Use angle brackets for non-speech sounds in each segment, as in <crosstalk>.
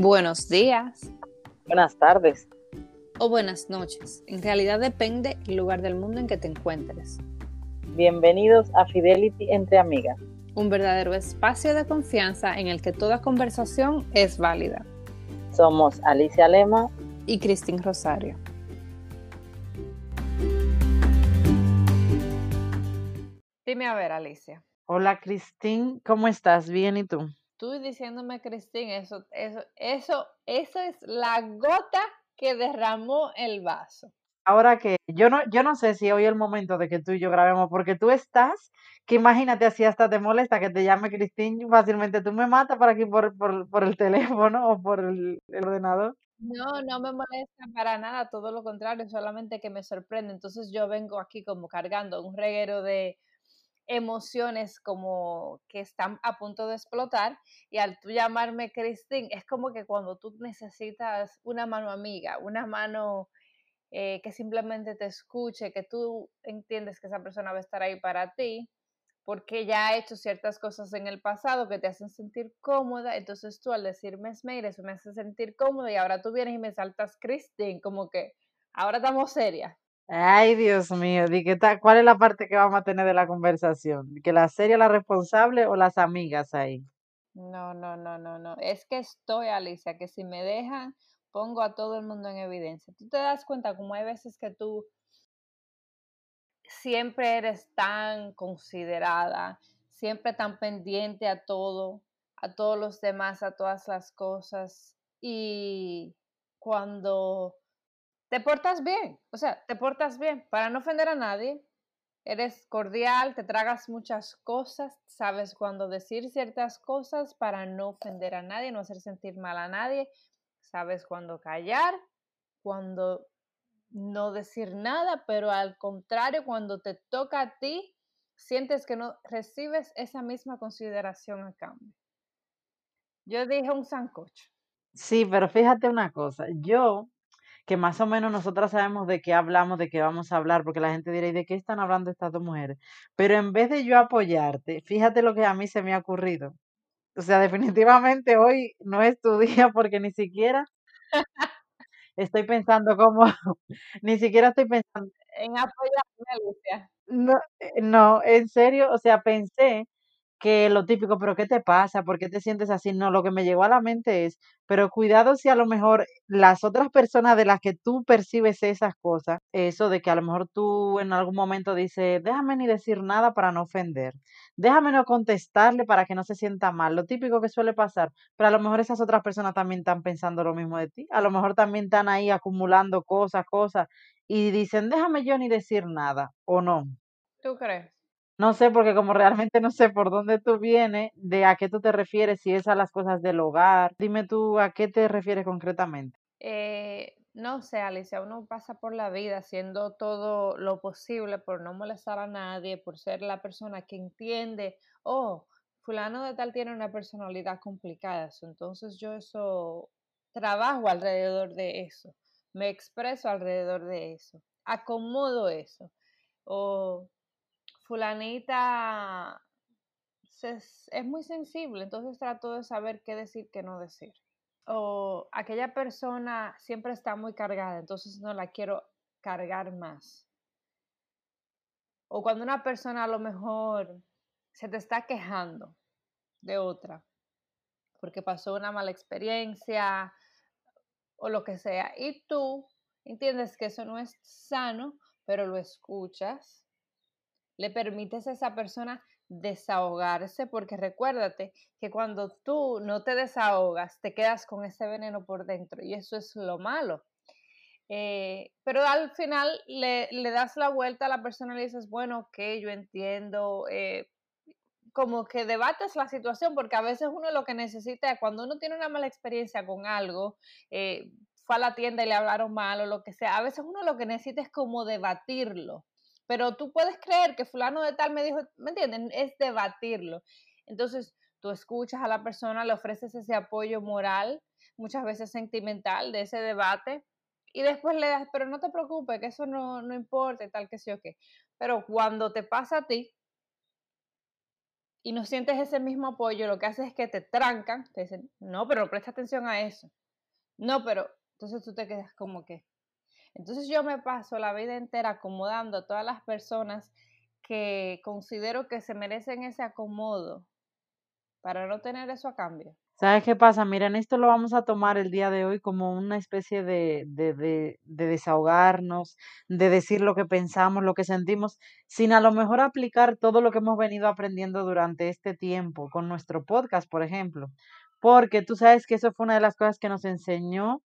Buenos días. Buenas tardes. O buenas noches. En realidad depende el lugar del mundo en que te encuentres. Bienvenidos a Fidelity entre amigas. Un verdadero espacio de confianza en el que toda conversación es válida. Somos Alicia Lema y Cristín Rosario. Dime a ver, Alicia. Hola, Cristín, ¿cómo estás? Bien, ¿y tú? Tú diciéndome, Cristín, eso, eso, eso, eso es la gota que derramó el vaso. Ahora que yo no, yo no sé si hoy es el momento de que tú y yo grabemos, porque tú estás, que imagínate así hasta te molesta que te llame Cristín, fácilmente tú me matas por aquí por, por, por el teléfono o por el, el ordenador. No, no me molesta para nada, todo lo contrario, solamente que me sorprende. Entonces yo vengo aquí como cargando un reguero de, emociones como que están a punto de explotar y al tú llamarme Cristín, es como que cuando tú necesitas una mano amiga, una mano eh, que simplemente te escuche, que tú entiendes que esa persona va a estar ahí para ti, porque ya ha hecho ciertas cosas en el pasado que te hacen sentir cómoda, entonces tú al decirme Esmeira, eso me hace sentir cómoda y ahora tú vienes y me saltas Cristín, como que ahora estamos serias. Ay, Dios mío, ¿cuál es la parte que vamos a tener de la conversación? ¿Que la serie la responsable o las amigas ahí? No, no, no, no, no. Es que estoy, Alicia, que si me dejan, pongo a todo el mundo en evidencia. Tú te das cuenta como hay veces que tú siempre eres tan considerada, siempre tan pendiente a todo, a todos los demás, a todas las cosas. Y cuando te portas bien, o sea, te portas bien para no ofender a nadie, eres cordial, te tragas muchas cosas, sabes cuándo decir ciertas cosas para no ofender a nadie, no hacer sentir mal a nadie, sabes cuándo callar, cuando no decir nada, pero al contrario, cuando te toca a ti, sientes que no recibes esa misma consideración a cambio. Yo dije un sancocho. Sí, pero fíjate una cosa, yo que más o menos nosotras sabemos de qué hablamos, de qué vamos a hablar, porque la gente dirá, ¿y de qué están hablando estas dos mujeres? Pero en vez de yo apoyarte, fíjate lo que a mí se me ha ocurrido. O sea, definitivamente hoy no es tu <laughs> día porque ni siquiera estoy pensando cómo, <laughs> ni siquiera estoy pensando en apoyarme, Lucia. No, eh, no, en serio, o sea, pensé que lo típico, pero ¿qué te pasa? ¿Por qué te sientes así? No, lo que me llegó a la mente es, pero cuidado si a lo mejor las otras personas de las que tú percibes esas cosas, eso de que a lo mejor tú en algún momento dices, déjame ni decir nada para no ofender, déjame no contestarle para que no se sienta mal, lo típico que suele pasar, pero a lo mejor esas otras personas también están pensando lo mismo de ti, a lo mejor también están ahí acumulando cosas, cosas, y dicen, déjame yo ni decir nada, o no. ¿Tú crees? No sé, porque como realmente no sé por dónde tú vienes, de a qué tú te refieres, si es a las cosas del hogar. Dime tú a qué te refieres concretamente. Eh, no sé, Alicia, uno pasa por la vida haciendo todo lo posible por no molestar a nadie, por ser la persona que entiende, oh, fulano de tal tiene una personalidad complicada, entonces yo eso trabajo alrededor de eso, me expreso alrededor de eso, acomodo eso. O fulanita es, muy sensible, entonces trato de saber qué decir, qué no decir. O aquella persona siempre está muy cargada, entonces no la quiero cargar más. O cuando una persona a lo mejor se te está quejando de otra, porque pasó una mala experiencia o lo que sea, y tú entiendes que eso no es sano, pero lo escuchas le permites a esa persona desahogarse, porque recuérdate que cuando tú no te desahogas, te quedas con ese veneno por dentro y eso es lo malo. Eh, pero al final le, das la vuelta a la persona y le dices, bueno, ok, yo entiendo, eh, como que debates la situación, porque a veces uno lo que necesita, cuando uno tiene una mala experiencia con algo, eh, fue a la tienda y le hablaron mal o lo que sea, a veces uno lo que necesita es como debatirlo pero tú puedes creer que fulano de tal me dijo, ¿me entienden? Es debatirlo. Entonces, tú escuchas a la persona, le ofreces ese apoyo moral, muchas veces sentimental de ese debate, y después le das, pero no te preocupes, que eso no, no importa, tal que sí o qué. Pero cuando te pasa a ti, y no sientes ese mismo apoyo, lo que hace es que te trancan, te dicen, no, pero presta atención a eso. No, pero entonces tú te quedas como que. Entonces yo me paso la vida entera acomodando a todas las personas que considero que se merecen ese acomodo para no tener eso a cambio. ¿Sabes qué pasa? Miren, esto lo vamos a tomar el día de hoy como una especie de, de, de, de, desahogarnos, de decir lo que pensamos, lo que sentimos, sin a lo mejor aplicar todo lo que hemos venido aprendiendo durante este tiempo con nuestro podcast, por ejemplo. Porque tú sabes que eso fue una de las cosas que nos enseñó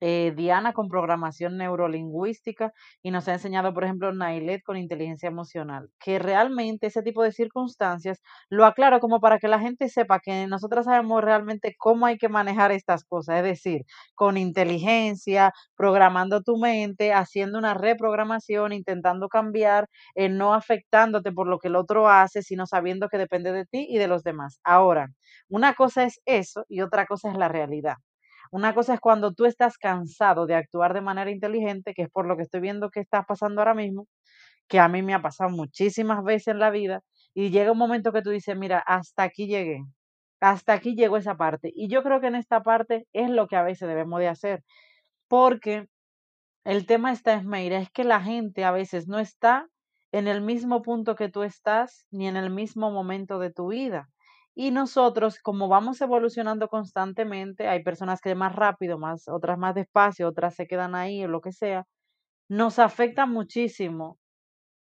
eh, Diana con programación neurolingüística y nos ha enseñado, por ejemplo, Nailet con inteligencia emocional, que realmente ese tipo de circunstancias lo aclaro como para que la gente sepa que nosotros sabemos realmente cómo hay que manejar estas cosas, es decir, con inteligencia, programando tu mente, haciendo una reprogramación, intentando cambiar, eh, no afectándote por lo que el otro hace, sino sabiendo que depende de ti y de los demás. Ahora, una cosa es eso y otra cosa es la realidad. Una cosa es cuando tú estás cansado de actuar de manera inteligente, que es por lo que estoy viendo que está pasando ahora mismo, que a mí me ha pasado muchísimas veces en la vida, y llega un momento que tú dices, mira, hasta aquí llegué, hasta aquí llegó esa parte. Y yo creo que en esta parte es lo que a veces debemos de hacer, porque el tema está, Esmeira, es que la gente a veces no está en el mismo punto que tú estás, ni en el mismo momento de tu vida. Y nosotros, como vamos evolucionando constantemente, hay personas que más rápido, más, otras más despacio, otras se quedan ahí o lo que sea, nos afecta muchísimo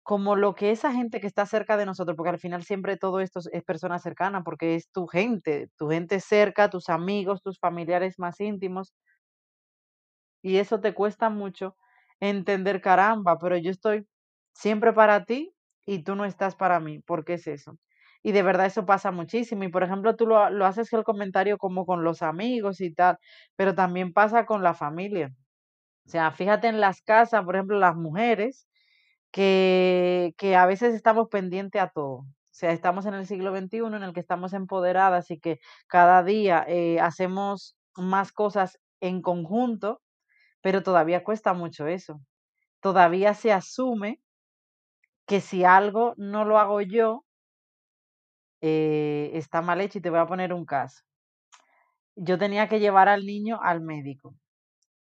como lo que esa gente que está cerca de nosotros, porque al final siempre todo esto es persona cercana, porque es tu gente, tu gente cerca, tus amigos, tus familiares más íntimos, y eso te cuesta mucho entender, caramba, pero yo estoy siempre para ti y tú no estás para mí, ¿por qué es eso? Y de verdad eso pasa muchísimo. Y por ejemplo, tú lo, lo haces el comentario como con los amigos y tal, pero también pasa con la familia. O sea, fíjate en las casas, por ejemplo, las mujeres, que, que a veces estamos pendientes a todo. O sea, estamos en el siglo XXI en el que estamos empoderadas y que cada día eh, hacemos más cosas en conjunto, pero todavía cuesta mucho eso. Todavía se asume que si algo no lo hago yo, eh, está mal hecho y te voy a poner un caso. Yo tenía que llevar al niño al médico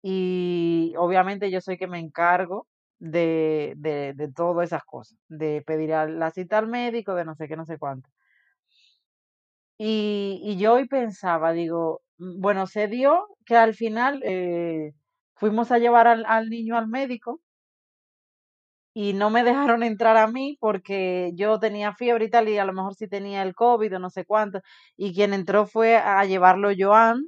y obviamente yo soy que me encargo de, de, de todas esas cosas, de pedir la cita al médico, de no sé qué, no sé cuánto. Y, y yo hoy pensaba, digo, mm, bueno, se dio que al final eh, fuimos a llevar al, al niño al médico y no me dejaron entrar a mí porque yo tenía fiebre y tal, y a lo mejor sí tenía el COVID o no sé cuánto, y quien entró fue a llevarlo Joan,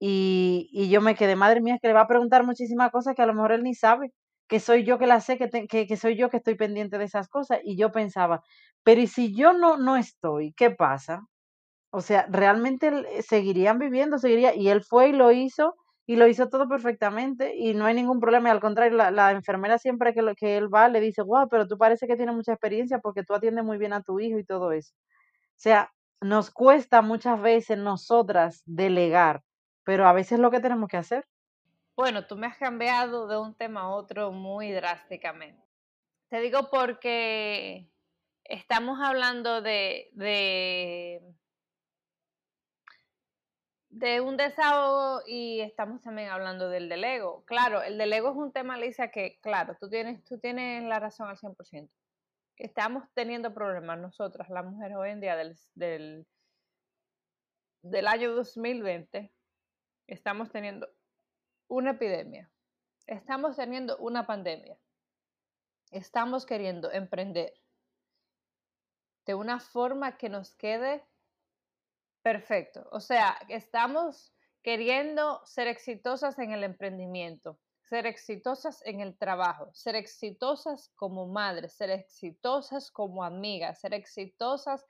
y, y yo me quedé, madre mía, que le va a preguntar muchísimas cosas que a lo mejor él ni sabe, que soy yo que la sé, que, que, que soy yo que estoy pendiente de esas cosas, y yo pensaba, pero ¿y si yo no, no estoy? ¿Qué pasa? O sea, realmente seguirían viviendo, seguiría, y él fue y lo hizo, y lo hizo todo perfectamente y no hay ningún problema. Y al contrario, la, la enfermera siempre que, lo, que él va le dice, wow, pero tú parece que tienes mucha experiencia porque tú atiendes muy bien a tu hijo y todo eso. O sea, nos cuesta muchas veces nosotras delegar, pero a veces es lo que tenemos que hacer. Bueno, tú me has cambiado de un tema a otro muy drásticamente. Te digo porque estamos hablando de, de de un desahogo y estamos también hablando del del ego. Claro, el del ego es un tema, Lisa, que claro, tú tienes, tú tienes la razón al 100%. Estamos teniendo problemas nosotras, las mujeres hoy en día del, del, del año 2020, estamos teniendo una epidemia, estamos teniendo una pandemia, estamos queriendo emprender de una forma que nos quede Perfecto. O sea, estamos queriendo ser exitosas en el emprendimiento, ser exitosas en el trabajo, ser exitosas como madre, ser exitosas como amiga, ser exitosas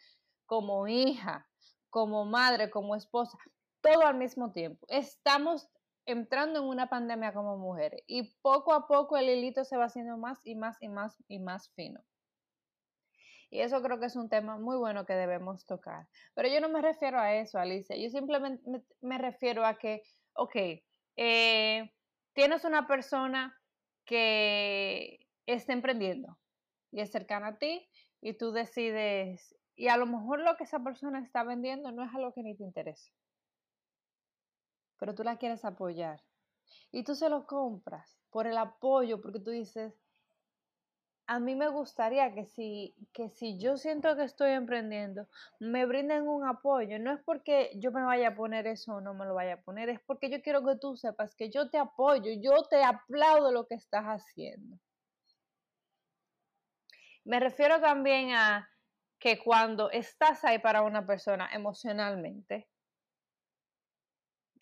como hija, como madre, como esposa, todo al mismo tiempo. Estamos entrando en una pandemia como mujeres y poco a poco el hilito se va haciendo más y más y más y más fino. Y eso creo que es un tema muy bueno que debemos tocar. Pero yo no me refiero a eso, Alicia. Yo simplemente me, refiero a que, ok, eh, tienes una persona que está emprendiendo y es cercana a ti y tú decides y a lo mejor lo que esa persona está vendiendo no es algo que ni te interesa. Pero tú la quieres apoyar. Y tú se lo compras por el apoyo, porque tú dices, a mí me gustaría que si, que si yo siento que estoy emprendiendo, me brinden un apoyo. No es porque yo me vaya a poner eso o no me lo vaya a poner, es porque yo quiero que tú sepas que yo te apoyo, yo te aplaudo lo que estás haciendo. Me refiero también a que cuando estás ahí para una persona emocionalmente,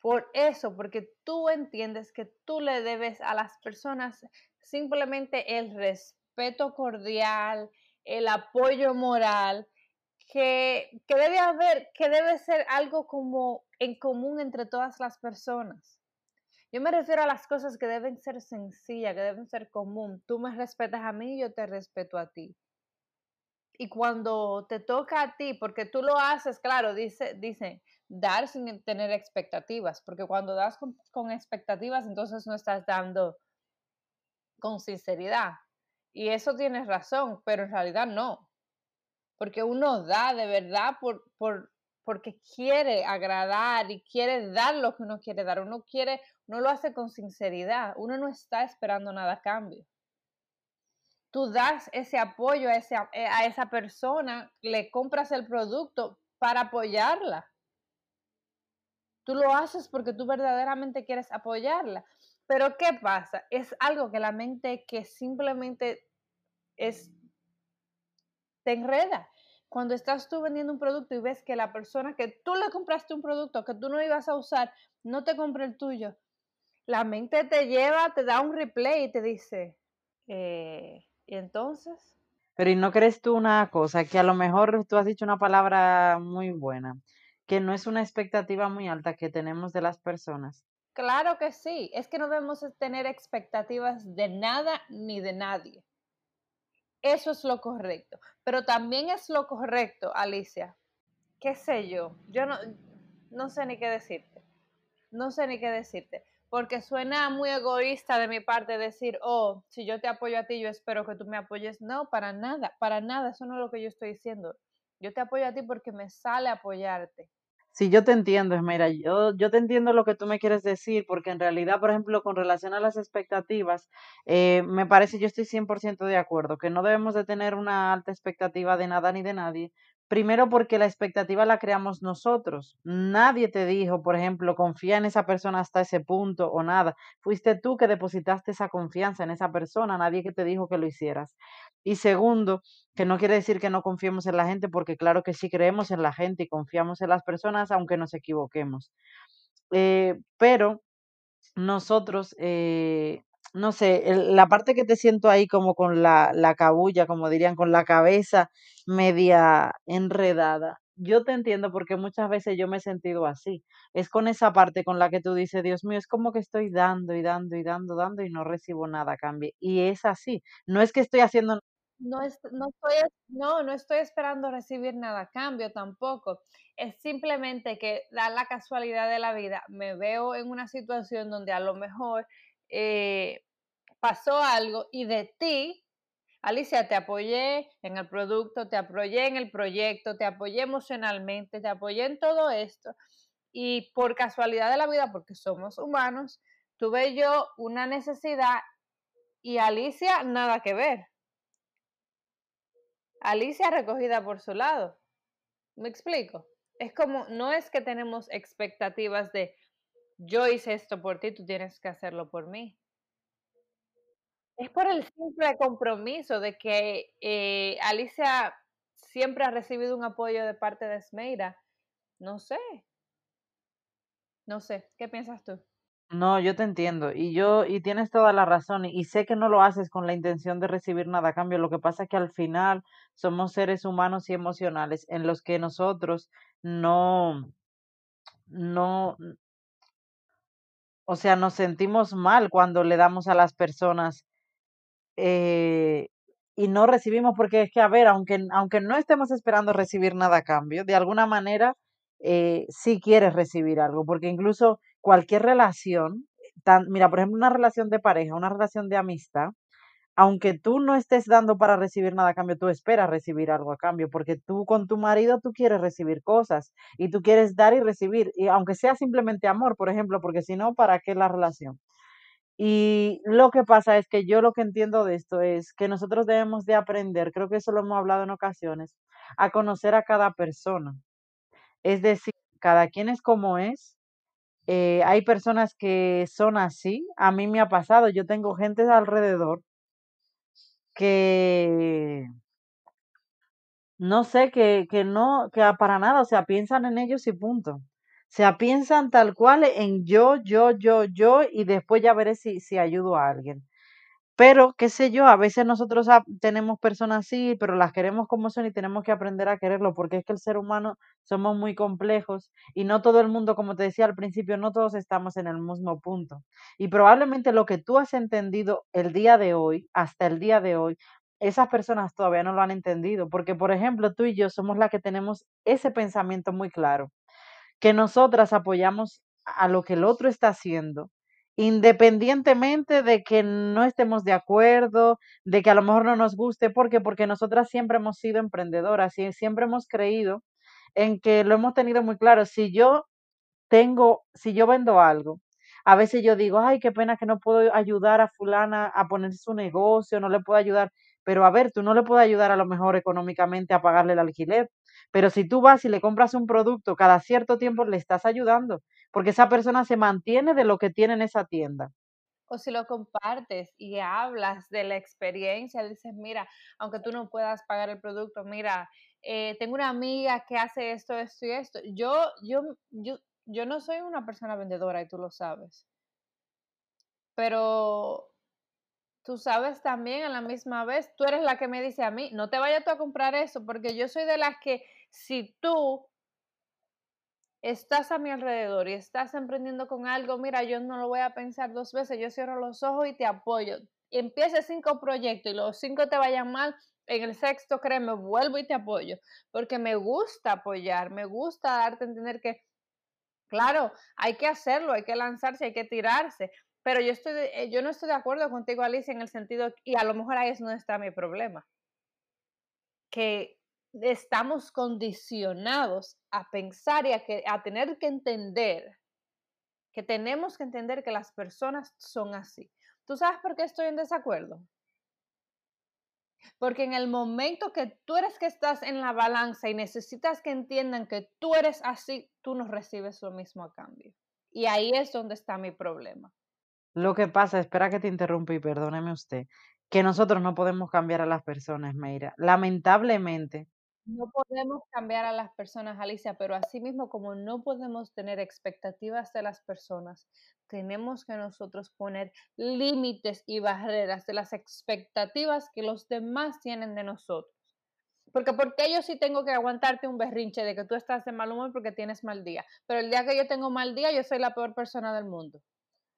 por eso, porque tú entiendes que tú le debes a las personas simplemente el respeto cordial, el apoyo moral, que, que, debe haber, que debe ser algo como en común entre todas las personas. Yo me refiero a las cosas que deben ser sencillas, que deben ser común. Tú me respetas a mí, yo te respeto a ti. Y cuando te toca a ti, porque tú lo haces, claro, dice, dice, dar sin tener expectativas, porque cuando das con, expectativas, entonces no estás dando con sinceridad. Y eso tienes razón, pero en realidad no. Porque uno da de verdad por, por, porque quiere agradar y quiere dar lo que uno quiere dar. Uno quiere, no lo hace con sinceridad. Uno no está esperando nada a cambio tú das ese apoyo a, ese, a esa persona, le compras el producto para apoyarla. Tú lo haces porque tú verdaderamente quieres apoyarla. Pero ¿qué pasa? Es algo que la mente que simplemente es te enreda. Cuando estás tú vendiendo un producto y ves que la persona que tú le compraste un producto que tú no ibas a usar, no te compra el tuyo, la mente te lleva, te da un replay y te dice, eh, ¿Y entonces? Pero ¿y no crees tú una cosa? Que a lo mejor tú has dicho una palabra muy buena, que no es una expectativa muy alta que tenemos de las personas. Claro que sí, es que no debemos tener expectativas de nada ni de nadie. Eso es lo correcto. Pero también es lo correcto, Alicia. ¿Qué sé yo? Yo no, no sé ni qué decirte. No sé ni qué decirte porque suena muy egoísta de mi parte decir, oh, si yo te apoyo a ti, yo espero que tú me apoyes. No, para nada, para nada, eso no es lo que yo estoy diciendo. Yo te apoyo a ti porque me sale apoyarte. Sí, yo te entiendo, Esmera. Yo, yo te entiendo lo que tú me quieres decir, porque en realidad, por ejemplo, con relación a las expectativas, eh, me parece, yo estoy 100% de acuerdo, que no debemos de tener una alta expectativa de nada ni de nadie, Primero porque la expectativa la creamos nosotros. Nadie te dijo, por ejemplo, confía en esa persona hasta ese punto o nada. Fuiste tú que depositaste esa confianza en esa persona, nadie que te dijo que lo hicieras. Y segundo, que no quiere decir que no confiemos en la gente, porque claro que sí creemos en la gente y confiamos en las personas aunque nos equivoquemos. Eh, pero nosotros eh, no sé, la parte que te siento ahí como con la, la cabulla, como dirían, con la cabeza media enredada. Yo te entiendo porque muchas veces yo me he sentido así. Es con esa parte con la que tú dices, Dios mío, es como que estoy dando y dando y dando, dando y no recibo nada a cambio. Y es así. No es que estoy haciendo... No, es, no, estoy, no, no estoy esperando recibir nada a cambio tampoco. Es simplemente que da la casualidad de la vida. Me veo en una situación donde a lo mejor eh, pasó algo y de ti, Alicia, te apoyé en el producto, te apoyé en el proyecto, te apoyé emocionalmente, te apoyé en todo esto. Y por casualidad de la vida, porque somos humanos, tuve yo una necesidad y Alicia nada que ver. Alicia recogida por su lado. ¿Me explico? Es como, no es que tenemos expectativas de yo hice esto por ti, tú tienes que hacerlo por mí. Es por el simple compromiso de que eh, Alicia siempre ha recibido un apoyo de parte de Esmeira. No sé. No sé. ¿Qué piensas tú? No, yo te entiendo y yo y tienes toda la razón y, sé que no lo haces con la intención de recibir nada a cambio. Lo que pasa es que al final somos seres humanos y emocionales en los que nosotros no no o sea, nos sentimos mal cuando le damos a las personas eh, y no recibimos, porque es que, a ver, aunque, aunque no estemos esperando recibir nada a cambio, de alguna manera eh, sí quieres recibir algo, porque incluso cualquier relación, tan, mira, por ejemplo, una relación de pareja, una relación de amistad, aunque tú no estés dando para recibir nada a cambio, tú esperas recibir algo a cambio, porque tú con tu marido tú quieres recibir cosas y tú quieres dar y recibir, y aunque sea simplemente amor, por ejemplo, porque si no, ¿para qué la relación? Y lo que pasa es que yo lo que entiendo de esto es que nosotros debemos de aprender, creo que eso lo hemos hablado en ocasiones, a conocer a cada persona. Es decir, cada quien es como es. Eh, hay personas que son así. A mí me ha pasado. Yo tengo gente alrededor que no sé, que, que no, que para nada, o sea, piensan en ellos y punto. O sea, piensan tal cual en yo, yo, yo, yo, y después ya veré si, si ayudo a alguien. Pero, qué sé yo, a veces nosotros ah, tenemos personas así, pero las queremos como son y tenemos que aprender a quererlo, porque es que el ser humano somos muy complejos y no todo el mundo, como te decía al principio, no todos estamos en el mismo punto. Y probablemente lo que tú has entendido el día de hoy, hasta el día de hoy, esas personas todavía no lo han entendido, porque por ejemplo, tú y yo somos las que tenemos ese pensamiento muy claro, que nosotras apoyamos a lo que el otro está haciendo independientemente de que no estemos de acuerdo, de que a lo mejor no nos guste, ¿por qué? Porque nosotras siempre hemos sido emprendedoras y siempre hemos creído en que lo hemos tenido muy claro. Si yo tengo, si yo vendo algo, a veces yo digo, ay, qué pena que no puedo ayudar a fulana a poner su negocio, no le puedo ayudar. Pero a ver, tú no le puedes ayudar a lo mejor económicamente a pagarle el alquiler, pero si tú vas y le compras un producto cada cierto tiempo, le estás ayudando, porque esa persona se mantiene de lo que tiene en esa tienda. O si lo compartes y hablas de la experiencia, dices, mira, aunque tú no puedas pagar el producto, mira, eh, tengo una amiga que hace esto, esto y esto. Yo, yo, yo, yo no soy una persona vendedora y tú lo sabes. Pero tú sabes también a la misma vez, tú eres la que me dice a mí, no te vayas tú a comprar eso, porque yo soy de las que si tú estás a mi alrededor y estás emprendiendo con algo, mira, yo no lo voy a pensar dos veces, yo cierro los ojos y te apoyo. Empiece cinco proyectos y los cinco te vayan mal, en el sexto, créeme, vuelvo y te apoyo, porque me gusta apoyar, me gusta darte a entender que, claro, hay que hacerlo, hay que lanzarse, hay que tirarse, pero yo, estoy, eh, yo no estoy de acuerdo contigo, Alicia, en el sentido, y a lo mejor ahí donde está mi problema, que estamos condicionados a pensar y a, que, a tener que entender, que tenemos que entender que las personas son así. ¿Tú sabes por qué estoy en desacuerdo? Porque en el momento que tú eres que estás en la balanza y necesitas que entiendan que tú eres así, tú no recibes lo mismo a cambio. Y ahí es donde está mi problema. Lo que pasa, espera que te interrumpa y perdóneme usted, que nosotros no podemos cambiar a las personas, Meira. Lamentablemente. No podemos cambiar a las personas, Alicia, pero asimismo como no podemos tener expectativas de las personas, tenemos que nosotros poner límites y barreras de las expectativas que los demás tienen de nosotros. Porque porque yo sí tengo que aguantarte un berrinche de que tú estás de mal humor porque tienes mal día, pero el día que yo tengo mal día yo soy la peor persona del mundo.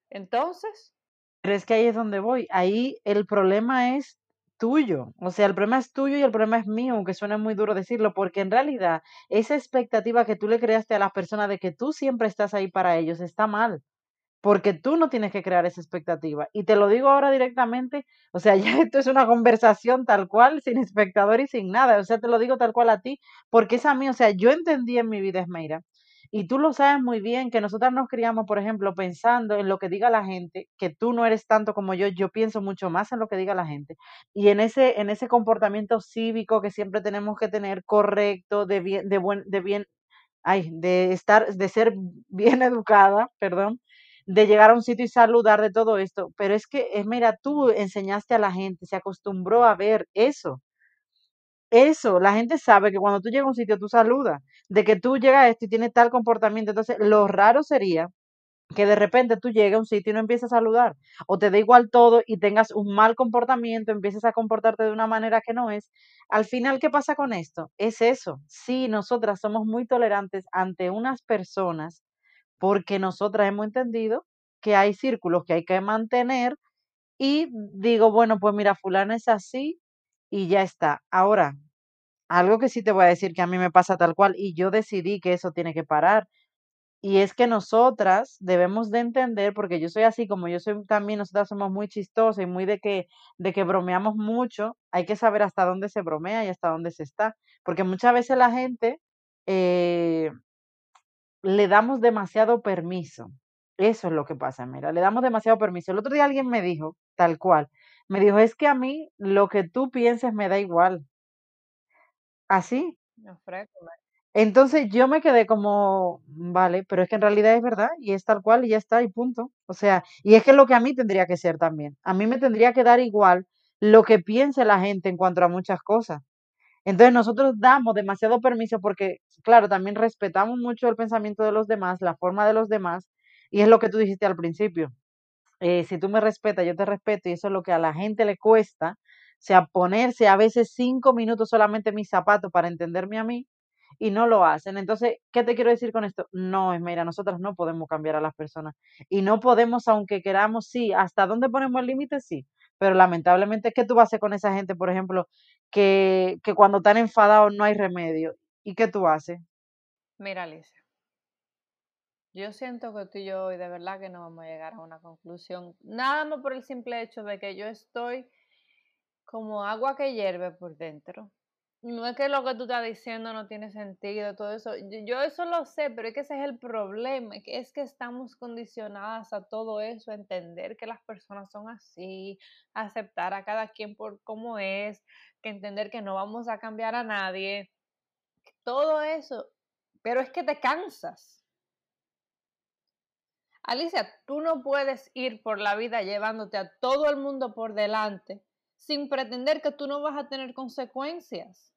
Entonces. Pero es que ahí es donde voy. Ahí el problema es tuyo. O sea, el problema es tuyo y el problema es mío, aunque suene muy duro decirlo, porque en realidad esa expectativa que tú le creaste a las personas de que tú siempre estás ahí para ellos está mal. Porque tú no tienes que crear esa expectativa. Y te lo digo ahora directamente, o sea, <laughs> ya esto es una conversación tal cual, sin espectador y sin nada. O sea, te lo digo tal cual a ti, porque es a mí, o sea, yo entendí en mi vida, Esmeira, y tú lo sabes muy bien que nosotras nos criamos, por ejemplo, pensando en lo que diga la gente, que tú no eres tanto como yo, yo pienso mucho más en lo que diga la gente. Y en ese, en ese comportamiento cívico que siempre tenemos que tener correcto, de bien, de buen, de bien, ay, de estar, de ser bien <laughs> educada, perdón, de llegar a un sitio y saludar de todo esto. Pero es que, es, mira, tú enseñaste a la gente, se acostumbró a ver eso. Eso, la gente sabe que cuando tú llegas a un sitio tú saludas, de que tú llegas a esto y tienes tal comportamiento. Entonces, lo raro sería que de repente tú llegues a un sitio y no empieces a saludar, o te da igual todo y tengas un mal comportamiento, empieces a comportarte de una manera que no es. Al final, ¿qué pasa con esto? Es eso. Sí, nosotras somos muy tolerantes ante unas personas porque nosotras hemos entendido que hay círculos que hay que mantener y digo, bueno, pues mira, fulana es así, y ya está. Ahora, algo que sí te voy a decir que a mí me pasa tal cual y yo decidí que eso tiene que parar. Y es que nosotras debemos de entender, porque yo soy así, como yo soy también, nosotras somos muy chistosas y muy de que, de que bromeamos mucho, hay que saber hasta dónde se bromea y hasta dónde se está. Porque muchas veces la gente eh, le damos demasiado permiso. Eso es lo que pasa, mira, le damos demasiado permiso. El otro día alguien me dijo, tal cual, me dijo, es que a mí lo que tú pienses me da igual. Así. No. Entonces yo me quedé como, vale, pero es que en realidad es verdad y es tal cual y ya está y punto. O sea, y es que es lo que a mí tendría que ser también. A mí me tendría que dar igual lo que piense la gente en cuanto a muchas cosas. Entonces nosotros damos demasiado permiso porque, claro, también respetamos mucho el pensamiento de los demás, la forma de los demás, y es lo que tú dijiste al principio. Eh, si tú me respetas, yo te respeto, y eso es lo que a la gente le cuesta, o sea, ponerse a veces cinco minutos solamente en mis zapatos para entenderme a mí, y no lo hacen. Entonces, ¿qué te quiero decir con esto? No, es mira, nosotros no podemos cambiar a las personas y no podemos, aunque queramos, sí, hasta dónde ponemos el límite, sí, pero lamentablemente, ¿qué tú vas a hacer con esa gente, por ejemplo, que, que cuando están enfadados no hay remedio? ¿Y qué tú haces? Mira, Alicia, yo siento que tú y yo hoy de verdad que no vamos a llegar a una conclusión, nada más por el simple hecho de que yo estoy como agua que hierve por dentro. No es que lo que tú estás diciendo no tiene sentido, todo eso. Yo, eso lo sé, pero es que ese es el problema, es que estamos condicionadas a todo eso, a entender que las personas son así, aceptar a cada quien por cómo es, que entender que no vamos a cambiar a nadie, todo eso, pero es que te cansas. Alicia, tú no puedes ir por la vida llevándote a todo el mundo por delante sin pretender que tú no vas a tener consecuencias.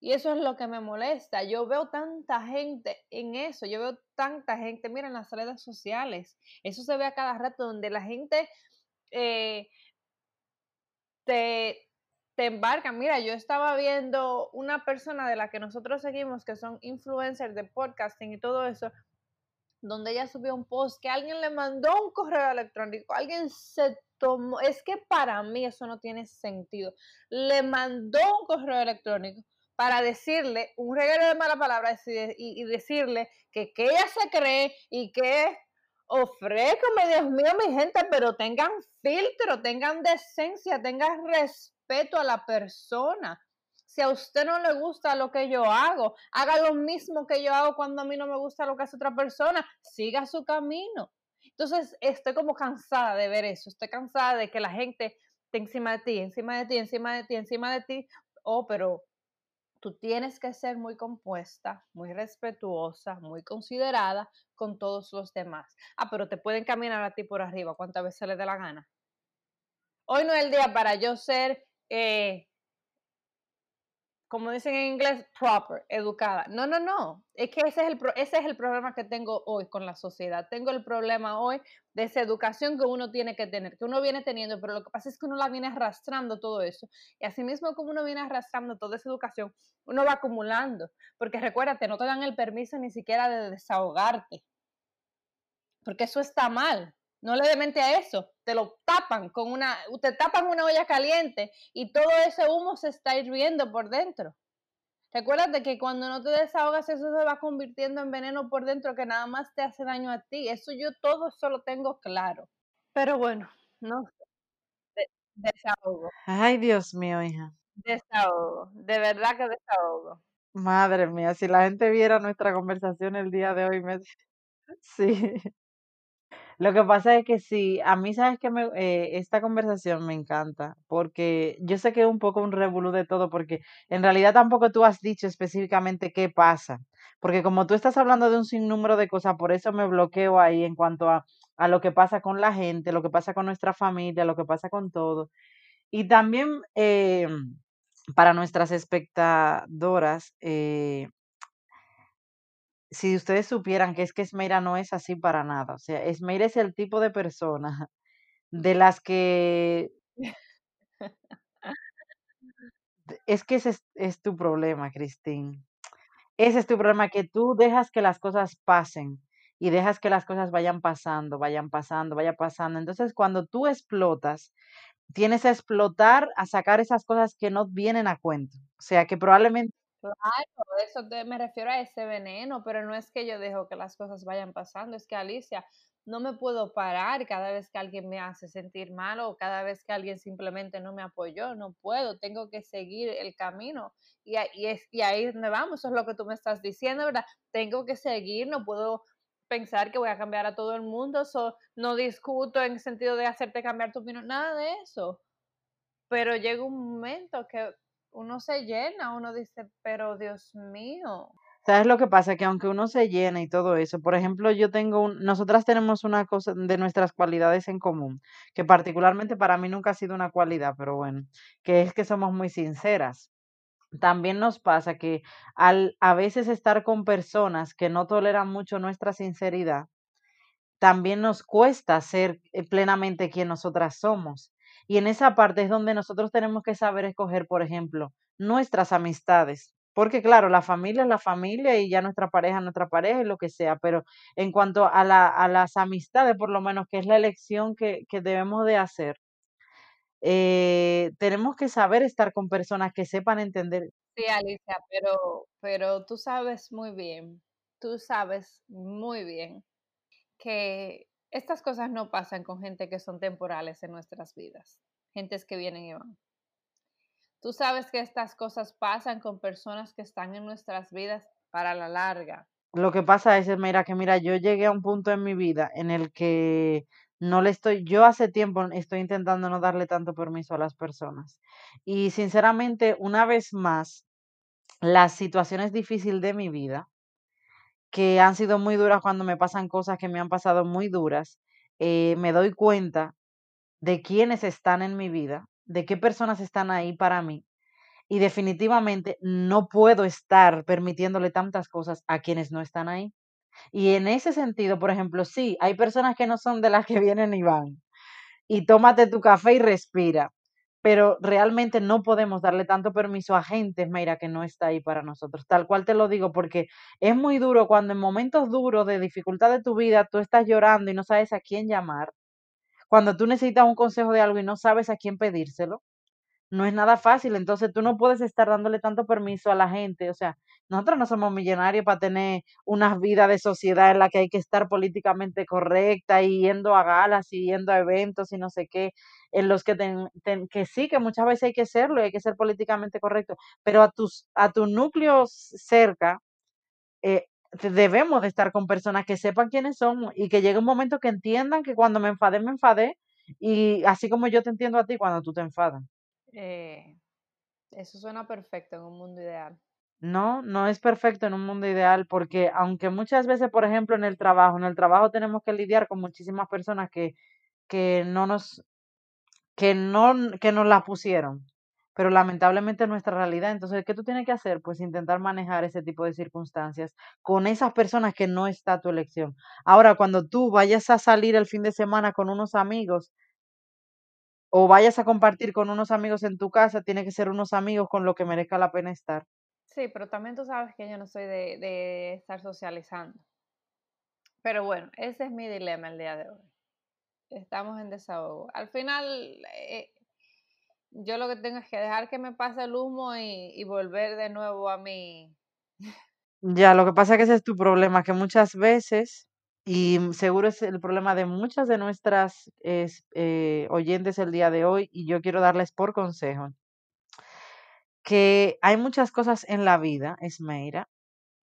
Y eso es lo que me molesta. Yo veo tanta gente en eso, yo veo tanta gente, mira, en las redes sociales, eso se ve a cada rato, donde la gente eh, te, te embarca. Mira, yo estaba viendo una persona de la que nosotros seguimos, que son influencers de podcasting y todo eso, donde ella subió un post que alguien le mandó un correo electrónico, alguien se tomó, es que para mí eso no tiene sentido, le mandó un correo electrónico para decirle un regalo de mala palabra y, decirle que, que, ella se cree y que ofrécame, Dios mío, mi gente, pero tengan filtro, tengan decencia, tengan respeto a la persona. A usted no le gusta lo que yo hago, haga lo mismo que yo hago cuando a mí no me gusta lo que hace otra persona, siga su camino. Entonces, estoy como cansada de ver eso, estoy cansada de que la gente esté encima de ti, encima de ti, encima de ti, encima de ti. Oh, pero tú tienes que ser muy compuesta, muy respetuosa, muy considerada con todos los demás. Ah, pero te pueden caminar a ti por arriba cuantas veces le dé la gana. Hoy no es el día para yo ser eh, como dicen en inglés, proper, educada. No, no, no. Es que ese es, el, ese es el problema que tengo hoy con la sociedad. Tengo el problema hoy de esa educación que uno tiene que tener, que uno viene teniendo, pero lo que pasa es que uno la viene arrastrando todo eso. Y así mismo como uno viene arrastrando toda esa educación, uno va acumulando. Porque recuérdate, no te dan el permiso ni siquiera de desahogarte. Porque eso está mal. No le mente a eso, te lo tapan con una, te tapan una olla caliente y todo ese humo se está hirviendo por dentro. Recuérdate que cuando no te desahogas eso se va convirtiendo en veneno por dentro que nada más te hace daño a ti. Eso yo todo eso lo tengo claro. Pero bueno, no sé. desahogo. Ay, Dios mío, hija. Desahogo, de verdad que desahogo. Madre mía, si la gente viera nuestra conversación el día de hoy, me... sí. Lo que pasa es que sí, a mí sabes que me, eh, esta conversación me encanta, porque yo sé que es un poco un revolú de todo, porque en realidad tampoco tú has dicho específicamente qué pasa, porque como tú estás hablando de un sinnúmero de cosas, por eso me bloqueo ahí en cuanto a, a lo que pasa con la gente, lo que pasa con nuestra familia, lo que pasa con todo. Y también eh, para nuestras espectadoras, eh, si ustedes supieran que es que Esmeira no es así para nada. O sea, Esmeira es el tipo de persona de las que <laughs> es que ese es, tu problema, Cristín. Ese es tu problema, que tú dejas que las cosas pasen y dejas que las cosas vayan pasando, vayan pasando, vayan pasando. Entonces, cuando tú explotas, tienes a explotar, a sacar esas cosas que no vienen a cuento. O sea, que probablemente Claro, eso te me refiero a ese veneno, pero no es que yo dejo que las cosas vayan pasando, es que Alicia, no me puedo parar cada vez que alguien me hace sentir mal o cada vez que alguien simplemente no me apoyó, no puedo, tengo que seguir el camino y, y, es, y ahí donde vamos, eso es lo que tú me estás diciendo, ¿verdad? Tengo que seguir, no puedo pensar que voy a cambiar a todo el mundo, so, no discuto en el sentido de hacerte cambiar tu opinión, nada de eso. Pero llega un momento que uno se llena, uno dice, pero Dios mío. ¿Sabes lo que pasa? Que aunque uno se llena y todo eso, por ejemplo, yo tengo un, nosotras tenemos una cosa de nuestras cualidades en común, que particularmente para mí nunca ha sido una cualidad, pero bueno, que es que somos muy sinceras. También nos pasa que al a veces estar con personas que no toleran mucho nuestra sinceridad, también nos cuesta ser eh, plenamente quien nosotras somos. Y en esa parte es donde nosotros tenemos que saber escoger, por ejemplo, nuestras amistades. Porque claro, la familia es la familia y ya nuestra pareja es nuestra pareja y lo que sea, pero en cuanto a, la, a las amistades, por lo menos, que es la elección que, que debemos de hacer, eh, tenemos que saber estar con personas que sepan entender. Sí, Alicia, pero, pero tú sabes muy bien, tú sabes muy bien que estas cosas no pasan con gente que son temporales en nuestras vidas, gentes que vienen y van. Tú sabes que estas cosas pasan con personas que están en nuestras vidas para la larga. Lo que pasa es, mira, que mira, yo llegué a un punto en mi vida en el que no le estoy, yo hace tiempo estoy intentando no darle tanto permiso a las personas. Y sinceramente, una vez más, las situaciones difíciles de mi vida, que han sido muy duras cuando me pasan cosas que me han pasado muy duras, eh, me doy cuenta de quiénes están en mi vida, de qué personas están ahí para mí. Y definitivamente no puedo estar permitiéndole tantas cosas a quienes no están ahí. Y en ese sentido, por ejemplo, sí, hay personas que no son de las que vienen y van. Y tómate tu café y respira. Pero realmente no podemos darle tanto permiso a gente, Mayra, que no está ahí para nosotros. Tal cual te lo digo, porque es muy duro cuando en momentos duros de dificultad de tu vida tú estás llorando y no sabes a quién llamar. Cuando tú necesitas un consejo de algo y no sabes a quién pedírselo no es nada fácil, entonces tú no puedes estar dándole tanto permiso a la gente, o sea, nosotros no somos millonarios para tener una vida de sociedad en la que hay que estar políticamente correcta y yendo a galas y yendo a eventos y no sé qué, en los que, que sí, que muchas veces hay que serlo y hay que ser políticamente correcto, pero a tus a tu núcleo cerca eh, debemos de estar con personas que sepan quiénes somos y que llegue un momento que entiendan que cuando me enfadé, me enfadé y así como yo te entiendo a ti cuando tú te enfadas. Eh, eso suena perfecto en un mundo ideal. No, no es perfecto en un mundo ideal porque aunque muchas veces, por ejemplo, en el trabajo, en el trabajo tenemos que lidiar con muchísimas personas que, que no nos, que no, que nos la pusieron, pero lamentablemente es nuestra realidad. Entonces, ¿qué tú tienes que hacer? Pues intentar manejar ese tipo de circunstancias con esas personas que no está tu elección. Ahora, cuando tú vayas a salir el fin de semana con unos amigos, o vayas a compartir con unos amigos en tu casa, tiene que ser unos amigos con los que merezca la pena estar. Sí, pero también tú sabes que yo no soy de, de estar socializando. Pero bueno, ese es mi dilema el día de hoy. Estamos en desahogo. Al final, eh, yo lo que tengo es que dejar que me pase el humo y, y volver de nuevo a mi... Ya, lo que pasa es que ese es tu problema, que muchas veces y seguro es el problema de muchas de nuestras eh, oyentes el día de hoy y yo quiero darles por consejo que hay muchas cosas en la vida, Esmeira,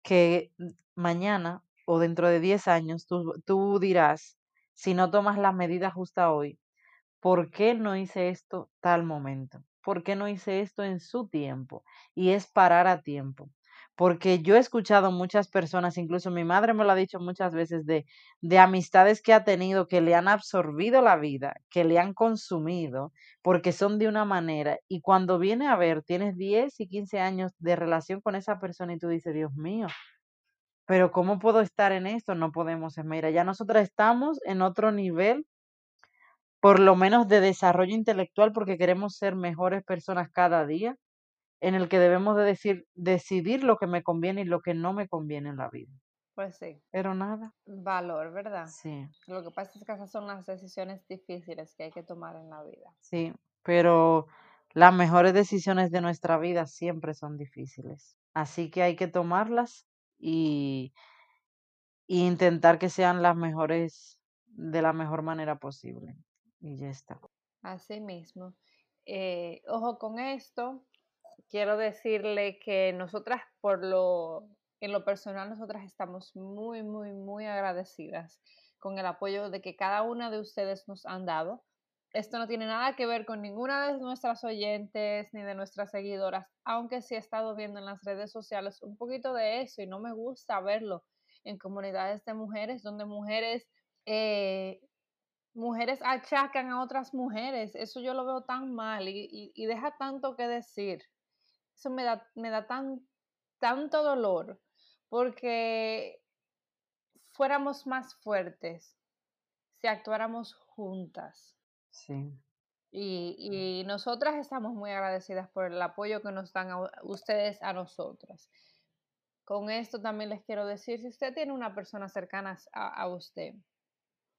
que mañana o dentro de 10 años tú, tú dirás, si no tomas la medida justa hoy, ¿por qué no hice esto tal momento? ¿Por qué no hice esto en su tiempo? Y es parar a tiempo porque yo he escuchado muchas personas, incluso mi madre me lo ha dicho muchas veces, de, de amistades que ha tenido que le han absorbido la vida, que le han consumido, porque son de una manera, y cuando viene a ver, tienes 10 y 15 años de relación con esa persona y tú dices, Dios mío, pero ¿cómo puedo estar en esto? No podemos, mira, ya nosotros estamos en otro nivel, por lo menos de desarrollo intelectual, porque queremos ser mejores personas cada día en el que debemos de decir, decidir lo que me conviene y lo que no me conviene en la vida. Pues sí. Pero nada. Valor, ¿verdad? Sí. Lo que pasa es que esas son las decisiones difíciles que hay que tomar en la vida. Sí, pero las mejores decisiones de nuestra vida siempre son difíciles. Así que hay que tomarlas y, intentar que sean las mejores de la mejor manera posible. Y ya está. Así mismo. Eh, ojo con esto, quiero decirle que nosotras, por lo, en lo personal, nosotras estamos muy, muy, muy agradecidas con el apoyo de que cada una de ustedes nos han dado. Esto no tiene nada que ver con ninguna de nuestras oyentes ni de nuestras seguidoras, aunque sí he estado viendo en las redes sociales un poquito de eso y no me gusta verlo en comunidades de mujeres, donde mujeres eh, mujeres achacan a otras mujeres. Eso yo lo veo tan mal y, deja tanto que decir. Eso me da, me da tan, tanto dolor porque fuéramos más fuertes si actuáramos juntas. Sí. Y, y, nosotras estamos muy agradecidas por el apoyo que nos dan ustedes a nosotras. Con esto también les quiero decir, si usted tiene una persona cercana a usted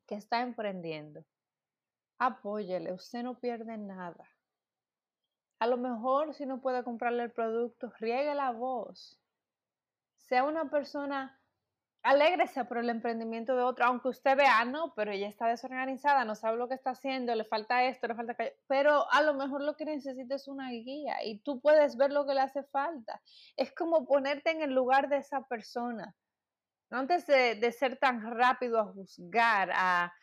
que está emprendiendo, apóyele, usted no pierde nada. A lo mejor si no puede comprarle el producto, riegue la voz. Sea una persona, alégrese por el emprendimiento de otro, aunque usted vea, ah, no, pero ella está desorganizada, no sabe lo que está haciendo, le falta esto, le falta aquello. Pero a lo mejor lo que necesita es una guía y tú puedes ver lo que le hace falta. Es como ponerte en el lugar de esa persona antes de, ser tan rápido a juzgar, a,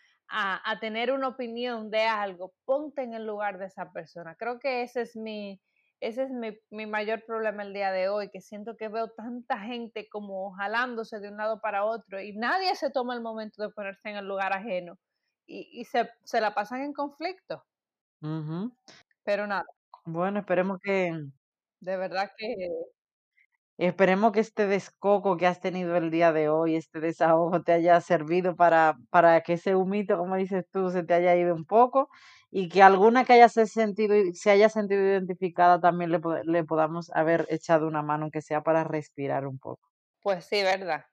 tener una opinión de algo, ponte en el lugar de esa persona. Creo que ese es mi, ese es mi, mayor problema el día de hoy, que siento que veo tanta gente como jalándose de un lado para otro y nadie se toma el momento de ponerse en el lugar ajeno y, se, la pasan en conflicto. Pero nada. Bueno, esperemos que... De verdad que Esperemos que este descoco que has tenido el día de hoy, este desahogo, te haya servido para, para que ese humito, como dices tú, se te haya ido un poco y que alguna que haya se sentido, se haya sentido identificada también le, le podamos haber echado una mano, aunque sea para respirar un poco. Pues sí, verdad.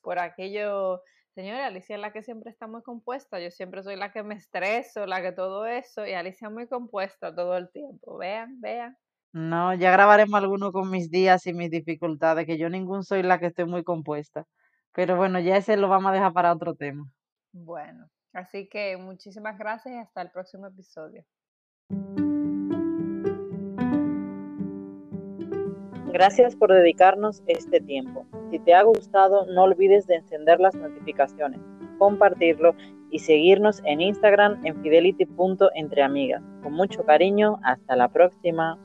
Por aquello, señora, Alicia es la que siempre está muy compuesta. Yo siempre soy la que me estreso, la que todo eso, y Alicia muy compuesta todo el tiempo. Vean, vean. No, ya grabaremos alguno con mis días y mis dificultades, que yo ningún soy la que estoy muy compuesta. Pero bueno, ya ese lo vamos a dejar para otro tema. Bueno, así que muchísimas gracias y hasta el próximo episodio. Gracias por dedicarnos este tiempo. Si te ha gustado, no olvides de encender las notificaciones, compartirlo y seguirnos en Instagram en fidelity.entreamigas. Con mucho cariño, hasta la próxima.